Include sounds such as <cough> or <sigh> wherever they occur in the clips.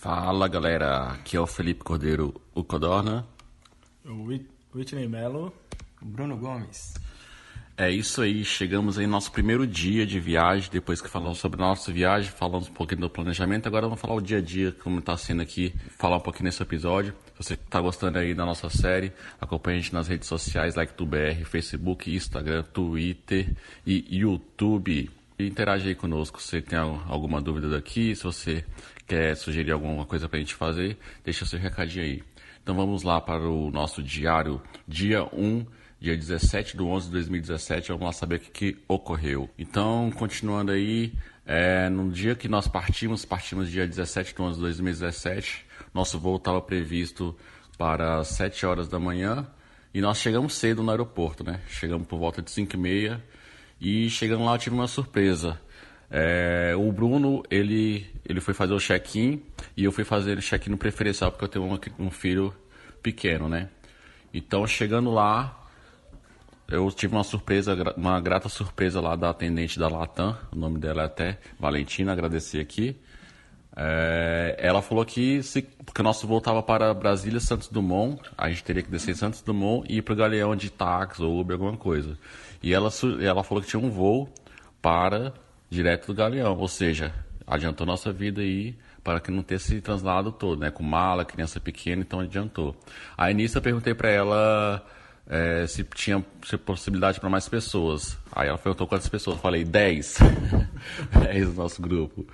Fala galera, aqui é o Felipe Cordeiro, o Codorna. O Whitney Mello. Bruno Gomes. É isso aí, chegamos aí no nosso primeiro dia de viagem, depois que falamos sobre a nossa viagem, falamos um pouquinho do planejamento, agora vamos falar o dia a dia, como está sendo aqui, falar um pouquinho nesse episódio. Se você está gostando aí da nossa série, acompanhe a gente nas redes sociais, like do BR, Facebook, Instagram, Twitter e YouTube. E interage aí conosco se você tem alguma dúvida daqui, se você quer sugerir alguma coisa para a gente fazer, deixa seu recadinho aí. Então vamos lá para o nosso diário, dia 1 dia 17 de 11 de 2017. Vamos lá saber o que, que ocorreu. Então, continuando aí, é, no dia que nós partimos, partimos dia 17 de 11 de 2017, nosso voo estava previsto para 7 horas da manhã e nós chegamos cedo no aeroporto, né? Chegamos por volta de 5 e meia e chegando lá eu tive uma surpresa. É, o Bruno, ele, ele foi fazer o check-in e eu fui fazer o check-in no preferencial porque eu tenho um, um filho pequeno, né? Então, chegando lá, eu tive uma surpresa, uma grata surpresa lá da atendente da Latam, o nome dela é até Valentina, agradecer aqui. É, ela falou que se, porque o nosso voo estava para Brasília, Santos Dumont, a gente teria que descer em Santos Dumont e ir para o Galeão de táxi ou Uber, alguma coisa. E ela, ela falou que tinha um voo para direto do Galeão, ou seja, adiantou nossa vida aí para que não ter esse translado todo, né? Com mala, criança pequena, então adiantou. Aí nisso eu perguntei para ela é, se tinha se possibilidade para mais pessoas. Aí ela perguntou quantas pessoas. Eu falei, 10. 10 <laughs> no nosso grupo.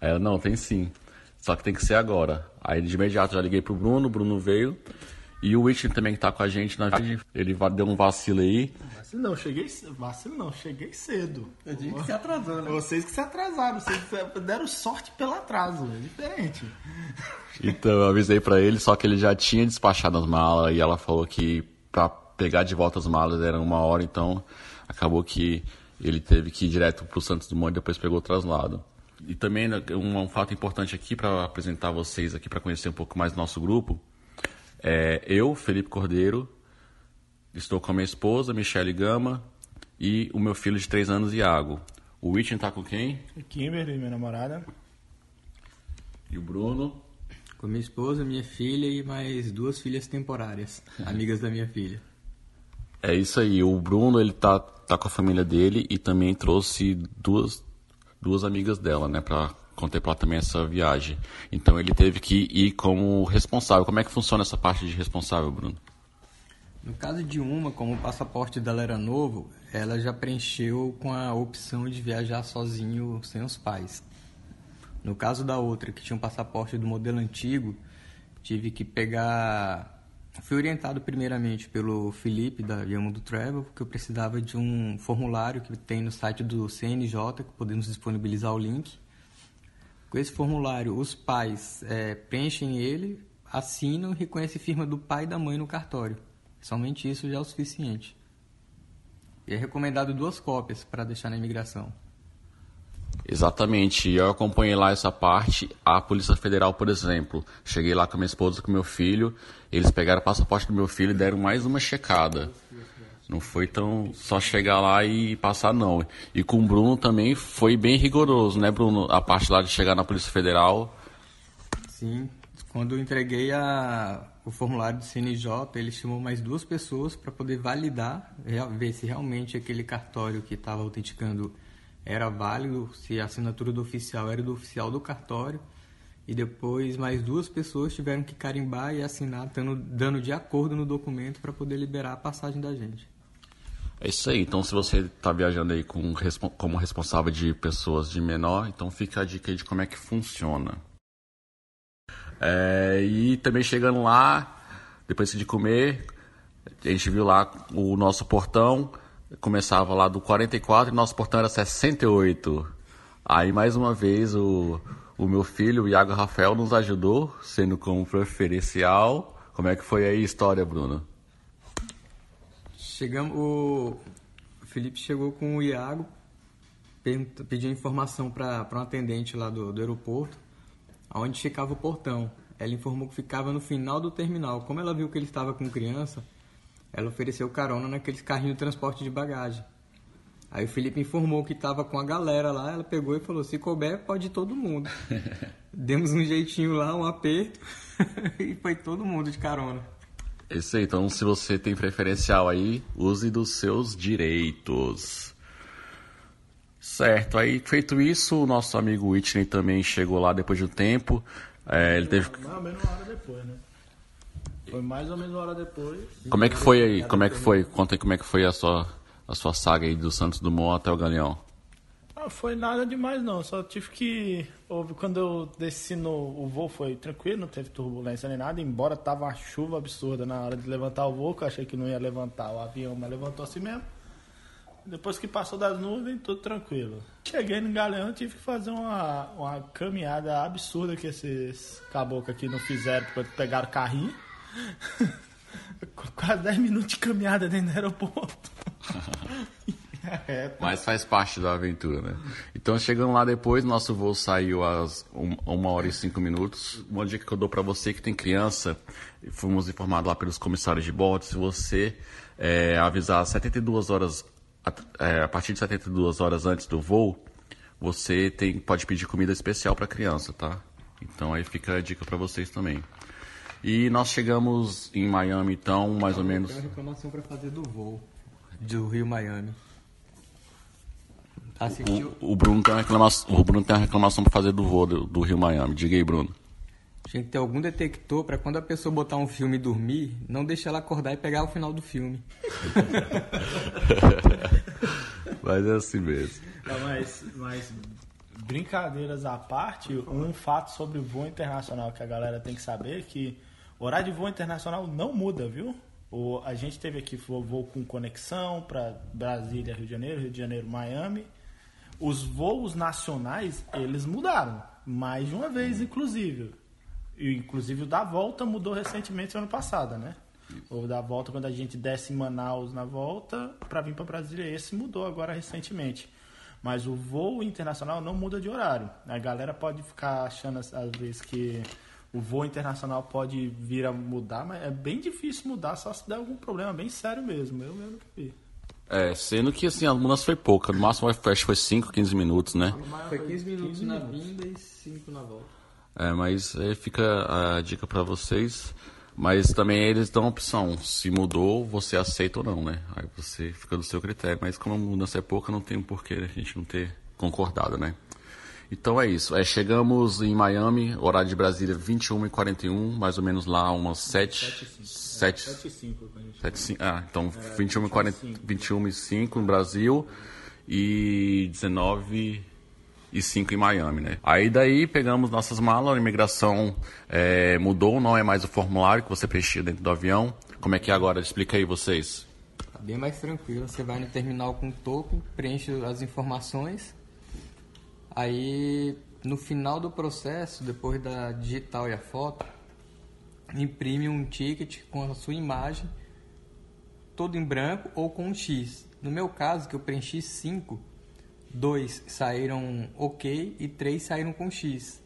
Aí ela, não, tem sim. Só que tem que ser agora. Aí de imediato já liguei pro Bruno, o Bruno veio. E o Whitney também que tá com a gente na vida, ele deu um vacilo aí. Vacilo não, cheguei. Vacilo não, cheguei cedo. Eu digo que se atrasou, né? Vocês que se atrasaram, vocês deram sorte pelo atraso, é diferente. Então eu avisei para ele, só que ele já tinha despachado as malas e ela falou que pra pegar de volta as malas era uma hora, então acabou que ele teve que ir direto para o Santos Dumont e depois pegou o traslado. E também né, um, um fato importante aqui para apresentar vocês aqui para conhecer um pouco mais do nosso grupo. É, eu, Felipe Cordeiro, estou com a minha esposa, Michele Gama, e o meu filho de 3 anos, Iago. O Whitney está com quem? Kimberly, minha namorada. E o Bruno? Com minha esposa, minha filha e mais duas filhas temporárias, <laughs> amigas da minha filha. É isso aí. O Bruno, ele tá, tá com a família dele e também trouxe duas, duas amigas dela, né, para contemplar também essa viagem. Então ele teve que ir como responsável. Como é que funciona essa parte de responsável, Bruno? No caso de uma, como o passaporte dela era novo, ela já preencheu com a opção de viajar sozinho sem os pais. No caso da outra, que tinha um passaporte do modelo antigo, tive que pegar Fui orientado primeiramente pelo Felipe da do Travel, porque eu precisava de um formulário que tem no site do CNJ, que podemos disponibilizar o link. Com esse formulário, os pais é, preenchem ele, assinam e reconhecem a firma do pai e da mãe no cartório. Somente isso já é o suficiente. E é recomendado duas cópias para deixar na imigração. Exatamente, eu acompanhei lá essa parte. A Polícia Federal, por exemplo, cheguei lá com minha esposa, com meu filho, eles pegaram o passaporte do meu filho e deram mais uma checada. Não foi tão só chegar lá e passar, não. E com o Bruno também foi bem rigoroso, né, Bruno? A parte lá de chegar na Polícia Federal. Sim, quando eu entreguei a, o formulário do CNJ, ele chamou mais duas pessoas para poder validar, ver se realmente aquele cartório que estava autenticando era válido se a assinatura do oficial era do oficial do cartório e depois mais duas pessoas tiveram que carimbar e assinar dando, dando de acordo no documento para poder liberar a passagem da gente. É isso aí. Então, se você está viajando aí com, como responsável de pessoas de menor, então fica a dica aí de como é que funciona. É, e também chegando lá, depois de comer, a gente viu lá o nosso portão começava lá do 44 e nosso portão era 68. Aí mais uma vez o, o meu filho, o Iago Rafael, nos ajudou, sendo como preferencial. Como é que foi aí a história, Bruno? Chegamos, o Felipe chegou com o Iago, pediu informação para um atendente lá do, do aeroporto, onde ficava o portão. Ela informou que ficava no final do terminal. Como ela viu que ele estava com criança, ela ofereceu carona naqueles carrinhos de transporte de bagagem. Aí o Felipe informou que estava com a galera lá, ela pegou e falou: se couber, pode ir todo mundo. <laughs> Demos um jeitinho lá, um aperto, <laughs> e foi todo mundo de carona. Isso aí, então se você tem preferencial aí, use dos seus direitos. Certo, aí feito isso, o nosso amigo Whitney também chegou lá depois de um tempo. É, ele teve. Mais ou menos uma hora depois, né? Foi mais ou menos uma hora depois. Como é que foi aí? Como é que foi? Conta aí como é que foi a sua, a sua saga aí do Santos Dumont até o Galeão. Foi nada demais não, só tive que. Houve, quando eu desci no. O voo foi tranquilo, não teve turbulência nem nada, embora tava uma chuva absurda na hora de levantar o voo, que eu achei que não ia levantar o avião, mas levantou assim mesmo. Depois que passou das nuvens, tudo tranquilo. Cheguei no Galeão, tive que fazer uma, uma caminhada absurda que esses caboclos aqui não fizeram, porque pegaram carrinho. <laughs> Quase 10 minutos de caminhada dentro do aeroporto. <laughs> <laughs> É, Mas faz parte da aventura, né? Então, chegando lá depois, nosso voo saiu às 1 hora e 5 minutos. Uma dica que eu dou para você que tem criança, fomos informados lá pelos comissários de bordo, se você é, avisar 72 horas é, a partir de 72 horas antes do voo, você tem, pode pedir comida especial para criança, tá? Então aí fica a dica para vocês também. E nós chegamos em Miami, então, mais ou menos. Tem uma reclamação para fazer do voo do Rio Miami. Assistiu? O, o, Bruno tem uma reclamação, o Bruno tem uma reclamação para fazer do voo do, do Rio Miami. Diga aí, Bruno. Tinha que ter algum detector para quando a pessoa botar um filme e dormir, não deixar ela acordar e pegar o final do filme. <laughs> mas é assim mesmo. Não, mas, mas brincadeiras à parte, um fato sobre o voo internacional que a galera tem que saber é que o horário de voo internacional não muda, viu? O, a gente teve aqui voo, voo com conexão para Brasília, Rio de Janeiro, Rio de Janeiro, Miami. Os voos nacionais, eles mudaram. Mais de uma vez, inclusive. E, inclusive o da volta mudou recentemente ano passado, né? O da volta quando a gente desce em Manaus na volta para vir para Brasília, esse mudou agora recentemente. Mas o voo internacional não muda de horário. A galera pode ficar achando às vezes que o voo internacional pode vir a mudar, mas é bem difícil mudar só se der algum problema bem sério mesmo. Eu mesmo que vi. É, sendo que assim, a mudança foi pouca. No máximo acho que foi 5, 15 minutos, né? Foi 15 minutos 15 na vinda e 5 na volta. É, mas aí fica a dica para vocês. Mas também eles dão a opção. Se mudou, você aceita ou não, né? Aí você fica do seu critério. Mas como a mudança é pouca, não tem porquê a gente não ter concordado, né? Então é isso. É, chegamos em Miami, horário de Brasília 21h41, mais ou menos lá umas 7. 7 7 7 5. Ah, então é, 21 h 21 5 no Brasil e 19 e 5 em Miami, né? Aí daí pegamos nossas malas, a imigração é, mudou, não é mais o formulário que você preenchia dentro do avião. Como é que é agora? Explica aí vocês. Tá bem mais tranquilo, você vai no terminal com o token, preenche as informações, aí no final do processo, depois da digital e a foto, imprime um ticket com a sua imagem, todo em branco ou com um X. No meu caso, que eu preenchi 5, dois saíram ok e três saíram com X.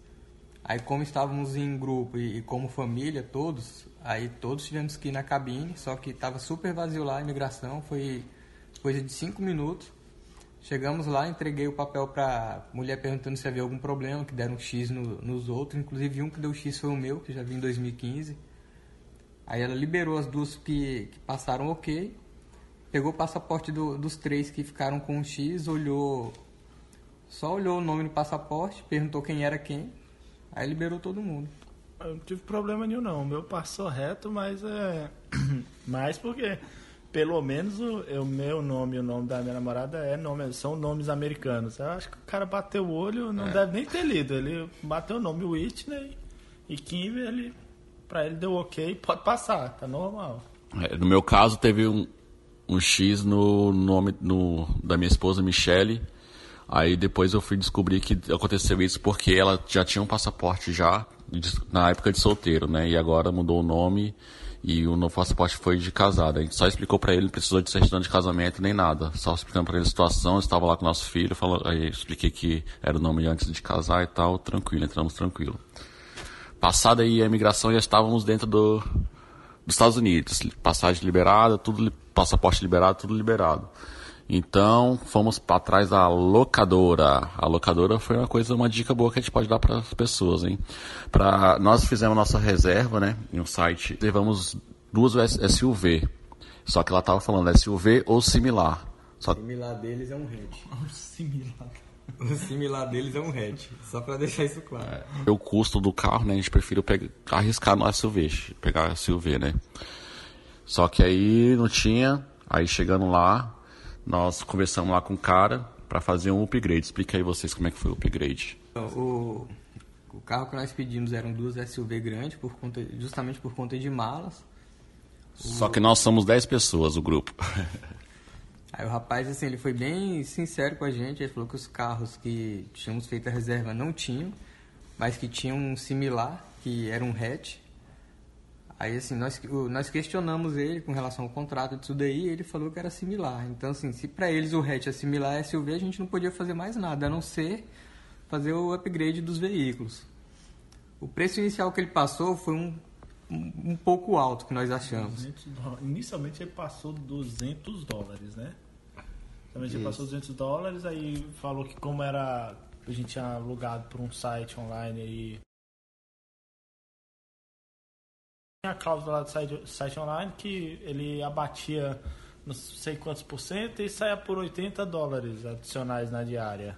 Aí como estávamos em grupo e, e, como família todos, aí todos tivemos que ir na cabine, só que estava super vazio lá a imigração, foi coisa de cinco minutos. Chegamos lá, entreguei o papel para mulher perguntando se havia algum problema, que deram X no, nos outros, inclusive um que deu X foi o meu, que já vi em 2015. Aí ela liberou as duas que, que passaram ok pegou o passaporte do, dos três que ficaram com um X, olhou. Só olhou o nome no passaporte, perguntou quem era quem, aí liberou todo mundo. Eu não tive problema nenhum não. O meu passou reto, mas é. <clears throat> mais porque pelo menos o, o meu nome e o nome da minha namorada é nome, são nomes americanos. Eu acho que o cara bateu o olho, não é. deve nem ter lido. Ele bateu o nome Whitney e Kim, ele, pra ele deu ok, pode passar, tá normal. É, no meu caso, teve um, um X no nome no, da minha esposa, Michele. Aí depois eu fui descobrir que aconteceu isso porque ela já tinha um passaporte já na época de solteiro, né? E agora mudou o nome e o novo passaporte foi de casada. A gente só explicou para ele, não precisou de certidão de casamento nem nada. Só explicando para ele a situação, estava lá com o nosso filho, falou, aí expliquei que era o nome antes de casar e tal, tranquilo, entramos tranquilo. Passada aí a imigração, já estávamos dentro do, dos Estados Unidos. Passagem liberada, tudo passaporte liberado, tudo liberado. Então, fomos para trás da locadora. A locadora foi uma coisa, uma dica boa que a gente pode dar para as pessoas, hein? Pra, nós fizemos nossa reserva, né, em um site. Levamos duas SUV. Só que ela tava falando SUV ou similar. Só... O similar deles é um hatch. O <laughs> similar. O similar deles é um hatch. Só para deixar isso claro. É, o custo do carro, né, a gente preferiu pegar, arriscar no SUV, pegar SUV, né? Só que aí não tinha, aí chegando lá, nós conversamos lá com o cara para fazer um upgrade. Explica aí vocês como é que foi o upgrade. Então, o, o carro que nós pedimos eram duas SUV grandes, por conta, justamente por conta de malas. Só que nós somos 10 pessoas, o grupo. <laughs> Aí o rapaz, assim, ele foi bem sincero com a gente. Ele falou que os carros que tínhamos feito a reserva não tinham, mas que tinham um similar, que era um hatch. Aí, assim, nós, nós questionamos ele com relação ao contrato disso daí e ele falou que era similar. Então, assim, se para eles o hatch é similar a SUV, a gente não podia fazer mais nada, a não ser fazer o upgrade dos veículos. O preço inicial que ele passou foi um, um, um pouco alto, que nós achamos. Inicialmente ele passou 200 dólares, né? Inicialmente ele passou 200 dólares, aí falou que como era... A gente tinha alugado por um site online aí a cláusula lá do site, site online que ele abatia não sei quantos por cento e saia por 80 dólares adicionais na diária.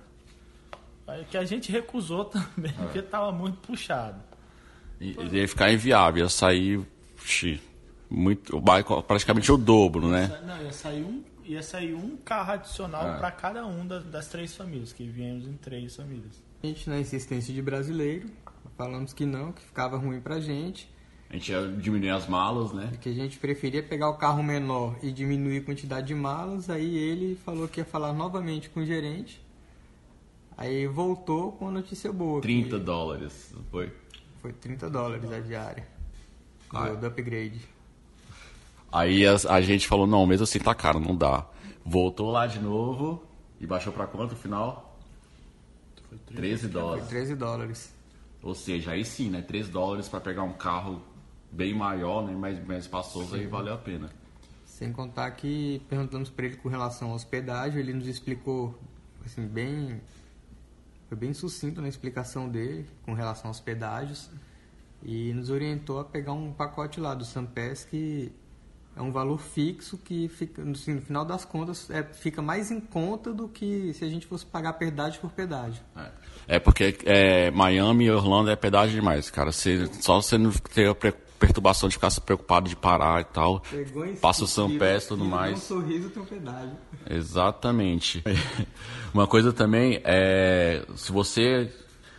Que a gente recusou <laughs> também, é. porque estava muito puxado. E, ia ficar inviável, ia sair muito, praticamente o dobro, né? Não, ia sair um, ia sair um carro adicional é. para cada um das, das, três famílias, que viemos em três famílias. A gente, na insistência de brasileiro, falamos que não, que ficava ruim pra gente. A gente ia diminuir as malas, né? Que a gente preferia pegar o carro menor e diminuir a quantidade de malas. Aí ele falou que ia falar novamente com o gerente. Aí voltou com a notícia boa. 30 que... dólares, foi? Foi 30 dólares a diária. Ah, do, do upgrade. Aí a, a, gente falou, não, mesmo assim tá caro, não dá. Voltou lá de novo e baixou para quanto no final? Foi 13 dólares. Foi 13 dólares. Ou seja, aí sim, né? 13 dólares para pegar um carro bem maior, né, mais, mais espaçoso, aí valeu a pena. Sem contar que perguntamos para ele com relação ao hospedagem, ele nos explicou assim bem foi bem sucinto na explicação dele com relação aos pedágios e nos orientou a pegar um pacote lá do Sampes que é um valor fixo que fica assim, no final das contas é, fica mais em conta do que se a gente fosse pagar pedágio por pedágio. É, é porque é, Miami e Orlando é pedágio demais, cara. Você, só você não ter perturbação de ficar se preocupado de parar e tal. Passa o Sampé e tudo mais. Um sorriso tem um pedágio. Exatamente. <laughs> uma coisa também é, se você,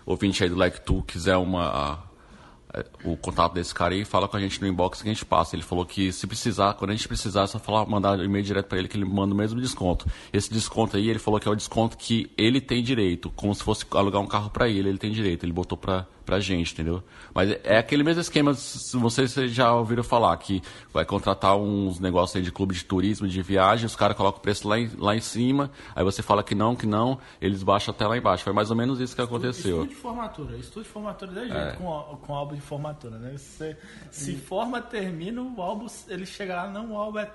ouvinte aí do Like Tu, quiser uma é, o contato desse cara aí, fala com a gente no inbox que a gente passa. Ele falou que se precisar, quando a gente precisar, é só falar, mandar um e-mail direto para ele que ele manda o mesmo desconto. Esse desconto aí, ele falou que é o desconto que ele tem direito, como se fosse alugar um carro para ele, ele tem direito. Ele botou para pra gente, entendeu? Mas é aquele mesmo esquema, se vocês já ouviram falar, que vai contratar uns negócios aí de clube de turismo, de viagem, os caras colocam o preço lá em, lá em cima, aí você fala que não, que não, eles baixam até lá embaixo. Foi mais ou menos isso que aconteceu. Estudo de formatura, estudo de formatura da jeito, é. com, com álbum de formatura, né? Você se forma, termina, o álbum, ele chega lá, não, o álbum é,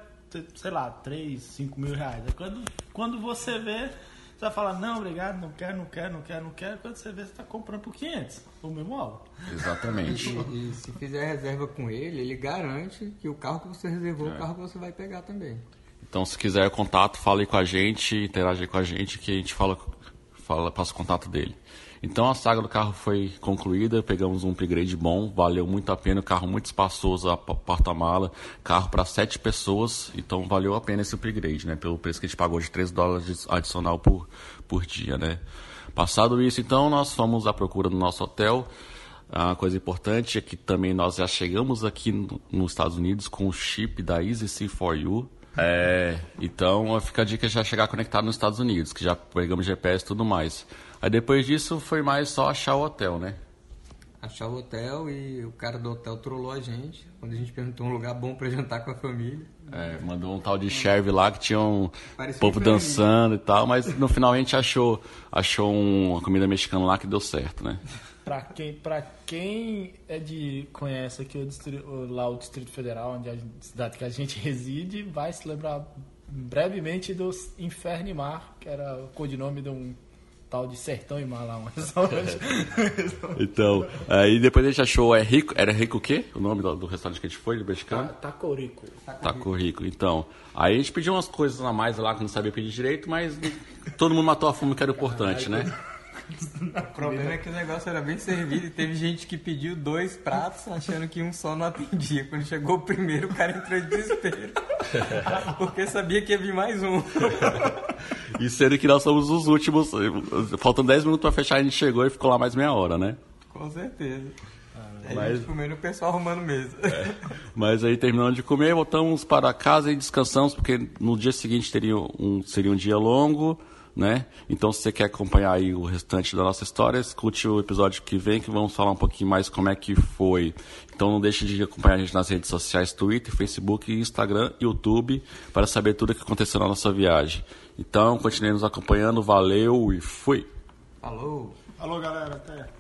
sei lá, 3, 5 mil reais. Quando, quando você vê você vai falar, não, obrigado, não quero, não quero, não quero, não quero. Quando você vê, você está comprando por 500, o mesmo álbum. Exatamente. e, e, se fizer reserva com ele, ele garante que o carro que você reservou é o carro que você vai pegar também. Então, se quiser contato, fale com a gente, interage com a gente, que a gente fala, fala passa o contato dele. Então a saga do carro foi concluída, pegamos um upgrade bom, valeu muito a pena, o carro muito espaçoso, a porta-mala, carro para sete pessoas, então valeu a pena esse upgrade, né? Pelo preço que a gente pagou de 3 dólares adicional por, por dia, né? Passado isso, então, nós fomos à procura do nosso hotel. A coisa importante é que também nós já chegamos aqui no, nos Estados Unidos com o chip da Easy C4U, é, então fica a dica já chegar conectado nos Estados Unidos, que já pegamos GPS e tudo mais. Aí depois disso foi mais só achar o hotel, né? Achar o hotel e o cara do hotel trollou a gente quando a gente perguntou um lugar bom para jantar com a família. É, mandou um tal de Cherve lá que tinha um Parecia povo dançando e tal, mas no final a gente achou, achou uma comida mexicana lá que deu certo, né? Pra quem, pra quem é de, conhece aqui o distrito, lá o Distrito Federal, onde a cidade que a gente <laughs> reside, vai se lembrar brevemente do Inferno e Mar, que era o codinome de um tal de Sertão e Mar lá, um restaurante. Então, aí depois a gente achou, é rico, era rico o quê? O nome do, do restaurante que a gente foi, do mexicano? Tacorico. Taco Rico, então. Aí a gente pediu umas coisas a mais lá que não sabia pedir direito, mas todo mundo matou a fome que era o importante, né? <laughs> O problema é que o negócio era bem servido e teve gente que pediu dois pratos achando que um só não atendia. Quando chegou o primeiro, o cara entrou em desespero. <laughs> Porque sabia que ia vir mais um. <laughs> E sendo que nós somos os últimos, faltando 10 minutos pra fechar, a gente chegou e ficou lá mais meia hora, né? Com certeza. Aí Mas- a gente comendo o pessoal arrumando mesa. Mas aí terminando de comer, voltamos para casa e descansamos, porque no dia seguinte teria um, seria um dia longo, né? Então se você quer acompanhar aí o restante da nossa história, escute o episódio que vem, que vamos falar um pouquinho mais como é que foi. Então não deixe de acompanhar a gente nas redes sociais, Twitter, Facebook, Instagram, YouTube, para saber tudo o que aconteceu na nossa viagem. Então continue nos acompanhando, valeu e fui! Falou! Alô, galera, até.